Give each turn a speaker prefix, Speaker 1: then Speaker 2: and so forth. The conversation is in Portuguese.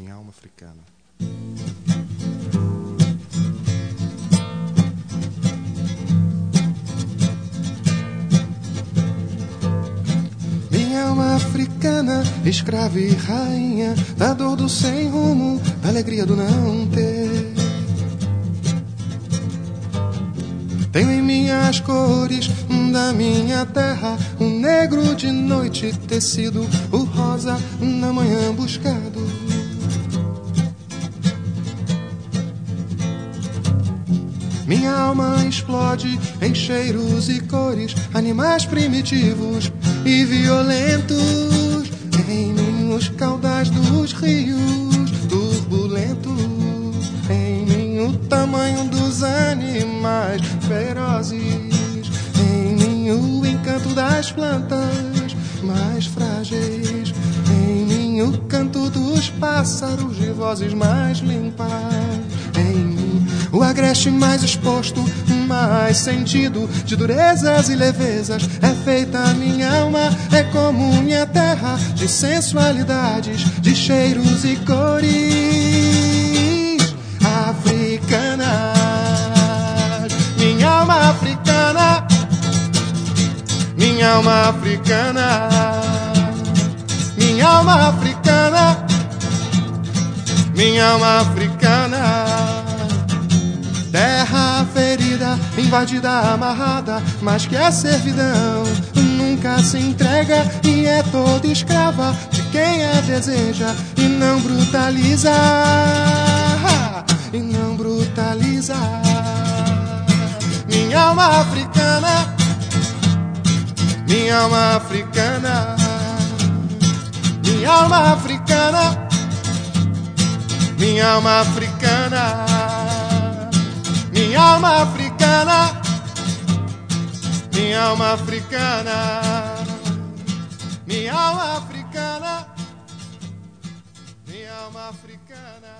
Speaker 1: minha alma africana. Minha alma africana, escrava e rainha, da dor do sem rumo, da alegria do não ter. Tenho em minhas cores da minha terra o negro de noite tecido, o rosa na manhã buscado. Minha alma explode em cheiros e cores, animais primitivos e violentos, em ninhos caudais dos rios turbulentos, em mim o tamanho dos animais ferozes, em mim o encanto das plantas mais frágeis, em mim o canto dos pássaros de vozes mais limpas, o agreste mais exposto, mais sentido de durezas e levezas. É feita a minha alma, é como minha terra, de sensualidades, de cheiros e cores africanas. Minha alma africana, minha alma africana, minha alma africana, minha alma africana. Invadida, amarrada, mas que a servidão nunca se entrega e é toda escrava de quem a deseja e não brutaliza. E não brutaliza. Minha alma africana, minha alma africana, minha alma africana, minha alma africana minha alma africana, minha alma africana, minha alma africana, minha alma africana.